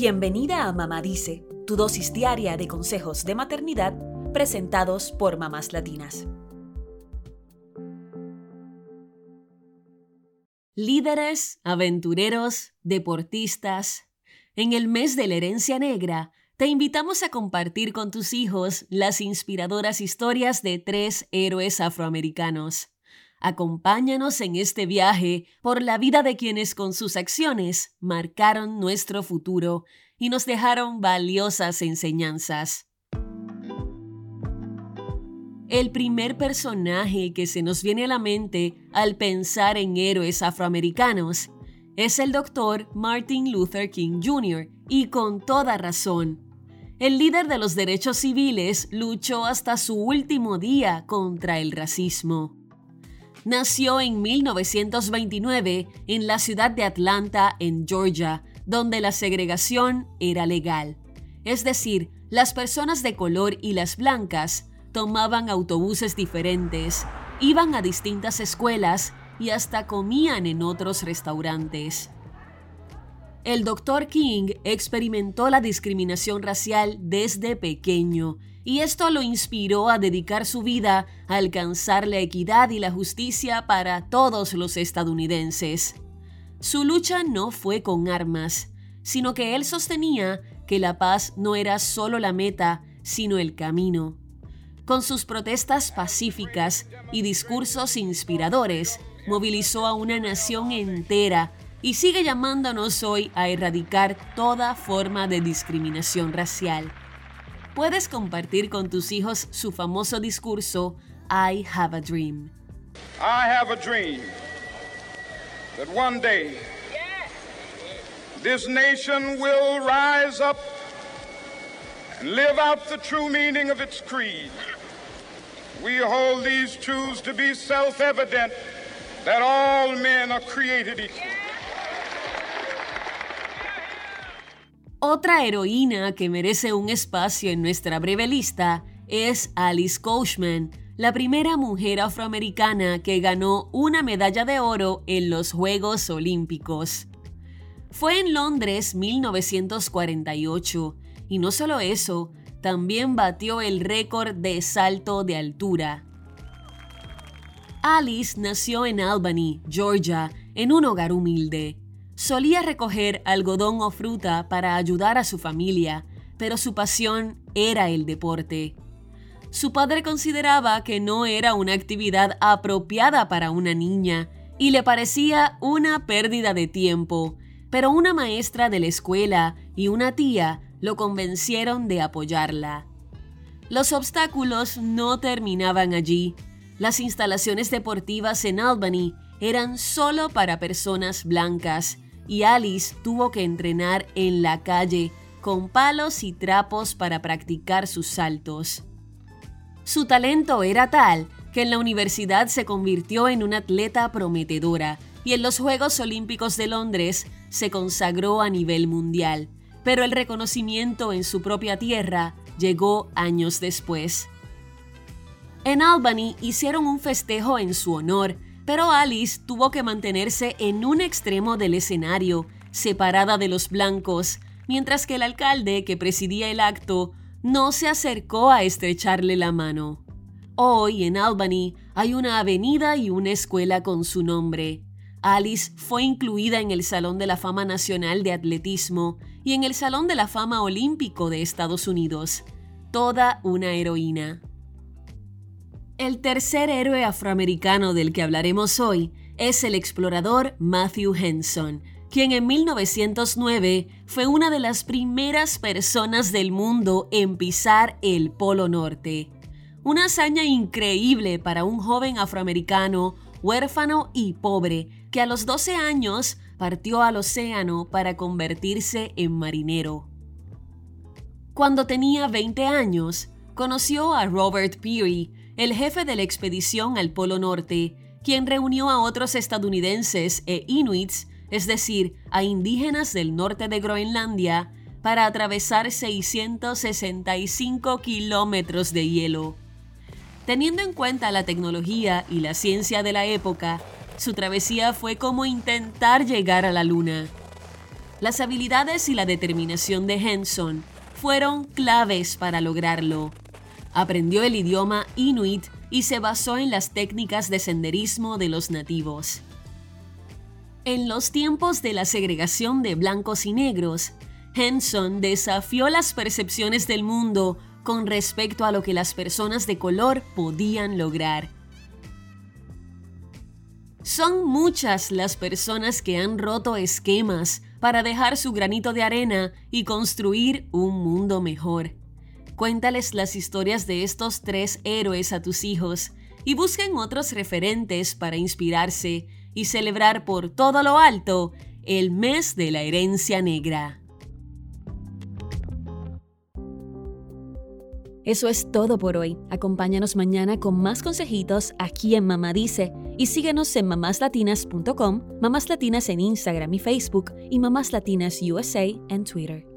Bienvenida a Mamá Dice, tu dosis diaria de consejos de maternidad presentados por mamás latinas. Líderes, aventureros, deportistas. En el mes de la herencia negra, te invitamos a compartir con tus hijos las inspiradoras historias de tres héroes afroamericanos. Acompáñanos en este viaje por la vida de quienes con sus acciones marcaron nuestro futuro y nos dejaron valiosas enseñanzas. El primer personaje que se nos viene a la mente al pensar en héroes afroamericanos es el doctor Martin Luther King Jr., y con toda razón. El líder de los derechos civiles luchó hasta su último día contra el racismo. Nació en 1929 en la ciudad de Atlanta, en Georgia, donde la segregación era legal. Es decir, las personas de color y las blancas tomaban autobuses diferentes, iban a distintas escuelas y hasta comían en otros restaurantes. El Dr. King experimentó la discriminación racial desde pequeño y esto lo inspiró a dedicar su vida a alcanzar la equidad y la justicia para todos los estadounidenses. Su lucha no fue con armas, sino que él sostenía que la paz no era solo la meta, sino el camino. Con sus protestas pacíficas y discursos inspiradores, movilizó a una nación entera y sigue llamándonos hoy a erradicar toda forma de discriminación racial puedes compartir con tus hijos su famoso discurso I have a dream. I have a dream that one day this nation will rise up and live out the true meaning of its creed. We hold these truths to be self evident that all men are created equal. Otra heroína que merece un espacio en nuestra breve lista es Alice Coachman, la primera mujer afroamericana que ganó una medalla de oro en los Juegos Olímpicos. Fue en Londres 1948 y no solo eso, también batió el récord de salto de altura. Alice nació en Albany, Georgia, en un hogar humilde. Solía recoger algodón o fruta para ayudar a su familia, pero su pasión era el deporte. Su padre consideraba que no era una actividad apropiada para una niña y le parecía una pérdida de tiempo, pero una maestra de la escuela y una tía lo convencieron de apoyarla. Los obstáculos no terminaban allí. Las instalaciones deportivas en Albany eran solo para personas blancas y Alice tuvo que entrenar en la calle con palos y trapos para practicar sus saltos. Su talento era tal que en la universidad se convirtió en una atleta prometedora y en los Juegos Olímpicos de Londres se consagró a nivel mundial, pero el reconocimiento en su propia tierra llegó años después. En Albany hicieron un festejo en su honor pero Alice tuvo que mantenerse en un extremo del escenario, separada de los blancos, mientras que el alcalde que presidía el acto no se acercó a estrecharle la mano. Hoy en Albany hay una avenida y una escuela con su nombre. Alice fue incluida en el Salón de la Fama Nacional de Atletismo y en el Salón de la Fama Olímpico de Estados Unidos. Toda una heroína. El tercer héroe afroamericano del que hablaremos hoy es el explorador Matthew Henson, quien en 1909 fue una de las primeras personas del mundo en pisar el Polo Norte. Una hazaña increíble para un joven afroamericano huérfano y pobre que a los 12 años partió al océano para convertirse en marinero. Cuando tenía 20 años, conoció a Robert Peary, el jefe de la expedición al Polo Norte, quien reunió a otros estadounidenses e inuits, es decir, a indígenas del norte de Groenlandia, para atravesar 665 kilómetros de hielo. Teniendo en cuenta la tecnología y la ciencia de la época, su travesía fue como intentar llegar a la Luna. Las habilidades y la determinación de Henson fueron claves para lograrlo. Aprendió el idioma inuit y se basó en las técnicas de senderismo de los nativos. En los tiempos de la segregación de blancos y negros, Henson desafió las percepciones del mundo con respecto a lo que las personas de color podían lograr. Son muchas las personas que han roto esquemas para dejar su granito de arena y construir un mundo mejor. Cuéntales las historias de estos tres héroes a tus hijos y busquen otros referentes para inspirarse y celebrar por todo lo alto el mes de la herencia negra. Eso es todo por hoy. Acompáñanos mañana con más consejitos aquí en Mamá Dice y síguenos en mamáslatinas.com, Mamás Latinas en Instagram y Facebook y Mamás Latinas USA en Twitter.